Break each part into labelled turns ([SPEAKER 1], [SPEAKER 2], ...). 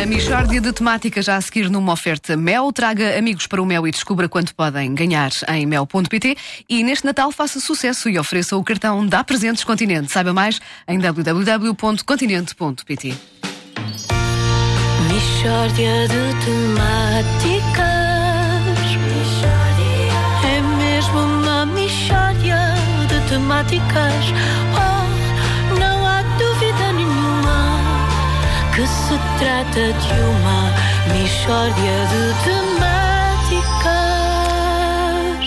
[SPEAKER 1] A Michórdia de temática já a seguir numa oferta Mel. Traga amigos para o Mel e descubra quanto podem ganhar em mel.pt. E neste Natal faça sucesso e ofereça o cartão Dá Presentes Continente. Saiba mais em www.continente.pt.
[SPEAKER 2] Michórdia de temáticas. É mesmo uma michórdia de temáticas. Oh, trata de uma michórdia de temáticas.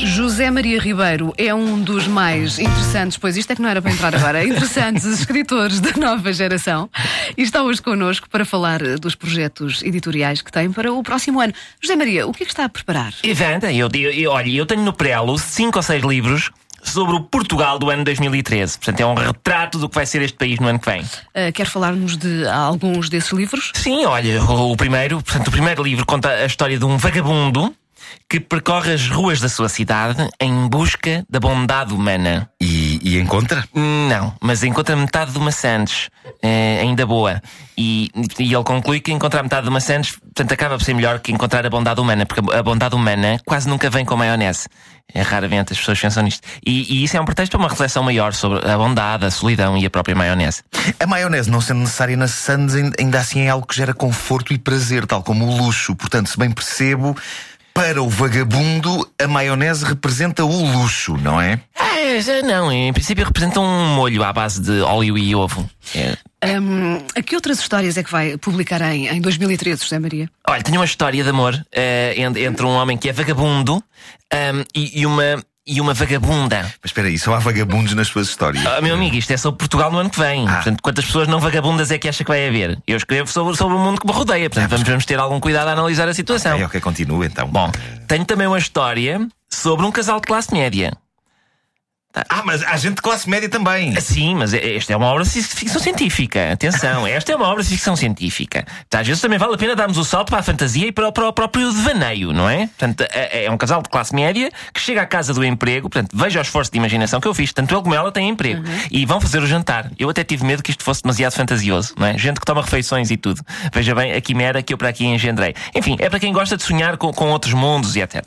[SPEAKER 1] José Maria Ribeiro é um dos mais interessantes, pois isto é que não era para entrar agora, interessantes escritores da nova geração e está hoje connosco para falar eh, dos projetos editoriais que tem para o próximo ano. José Maria, o que é que está a preparar?
[SPEAKER 3] Ivanda, eu, eu, eu, olha, eu tenho no prelo cinco ou seis livros sobre o Portugal do ano 2013. Portanto, é um retrato do que vai ser este país no ano que vem.
[SPEAKER 1] Uh, quer falar-nos de alguns desses livros?
[SPEAKER 3] Sim, olha, o, o primeiro, portanto, o primeiro livro conta a história de um vagabundo que percorre as ruas da sua cidade em busca da bondade humana.
[SPEAKER 4] E, e encontra?
[SPEAKER 3] Não, mas encontra metade de uma Sandes, eh, ainda boa. E, e ele conclui que encontrar metade de uma Sandes, portanto, acaba por ser melhor que encontrar a bondade humana, porque a bondade humana quase nunca vem com maionese. É raramente as pessoas pensam nisto. E, e isso é um pretexto para uma reflexão maior sobre a bondade, a solidão e a própria maionese.
[SPEAKER 4] A maionese, não sendo necessária na Sands, ainda assim é algo que gera conforto e prazer, tal como o luxo. Portanto, se bem percebo, para o vagabundo, a maionese representa o luxo, não é?
[SPEAKER 3] É, não, em princípio representa um molho à base de óleo e ovo. É.
[SPEAKER 1] Um, a que outras histórias é que vai publicar em, em 2013, José Maria?
[SPEAKER 3] Olha, tenho uma história de amor uh, entre um homem que é vagabundo um, e, e uma e uma vagabunda.
[SPEAKER 4] Mas espera aí, só há vagabundos nas suas histórias.
[SPEAKER 3] Ah, meu amigo, isto é sobre Portugal no ano que vem. Ah. Portanto, quantas pessoas não vagabundas é que acha que vai haver? Eu escrevo sobre, sobre o mundo que me rodeia. Portanto, vamos, vamos ter algum cuidado a analisar a situação.
[SPEAKER 4] Ok, ok, continua então.
[SPEAKER 3] Bom, tenho também uma história sobre um casal de classe média.
[SPEAKER 4] Ah, mas há gente de classe média também.
[SPEAKER 3] Sim, mas esta é uma obra de ficção científica. Atenção, esta é uma obra de ficção científica. Tá, às vezes também vale a pena darmos o salto para a fantasia e para o, para o próprio devaneio, não é? Portanto, é, é, um casal de classe média que chega à casa do emprego. Portanto, veja o esforço de imaginação que eu fiz. Tanto ele como ela têm emprego. Uhum. E vão fazer o jantar. Eu até tive medo que isto fosse demasiado fantasioso, não é? Gente que toma refeições e tudo. Veja bem a quimera que eu para aqui engendrei. Enfim, é para quem gosta de sonhar com, com outros mundos e etc.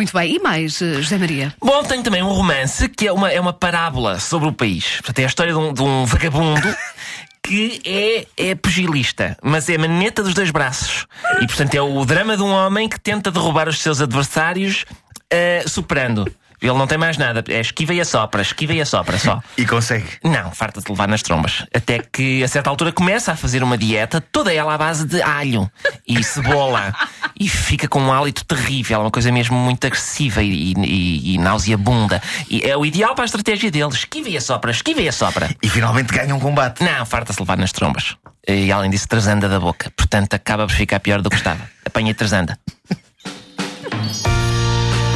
[SPEAKER 1] Muito bem. E mais, eh, José Maria?
[SPEAKER 3] Bom, tenho também um romance que é uma, é uma parábola sobre o país. Portanto, é a história de um, de um vagabundo. que é, é pugilista, mas é maneta dos dois braços. E portanto é o drama de um homem que tenta derrubar os seus adversários uh, superando. Ele não tem mais nada. É esquiva e assopra, esquiva e assopra só.
[SPEAKER 4] E consegue?
[SPEAKER 3] Não, farta de levar nas trombas. Até que a certa altura começa a fazer uma dieta, toda ela à base de alho e cebola. e fica com um hálito terrível, é uma coisa mesmo muito agressiva e, e, e nauseabunda. E é o ideal para a estratégia dele. Esquiva e assopra, esquiva e assopra.
[SPEAKER 4] E finalmente ganha um combate.
[SPEAKER 3] Não, farta-se levar nas trombas. E além disso, trasanda da boca. Portanto, acaba por ficar pior do que estava. Apanha trasanda.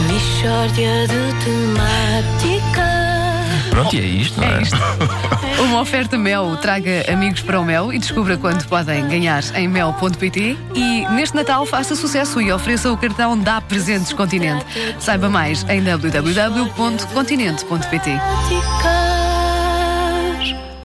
[SPEAKER 2] Michórdia de temáticas.
[SPEAKER 3] Pronto, e é isto, não é?
[SPEAKER 1] É isto. Uma oferta Mel. Traga amigos para o Mel e descubra quanto podem ganhar em mel.pt. E neste Natal faça sucesso e ofereça o cartão Dá Presentes Continente. Saiba mais em www.continente.pt.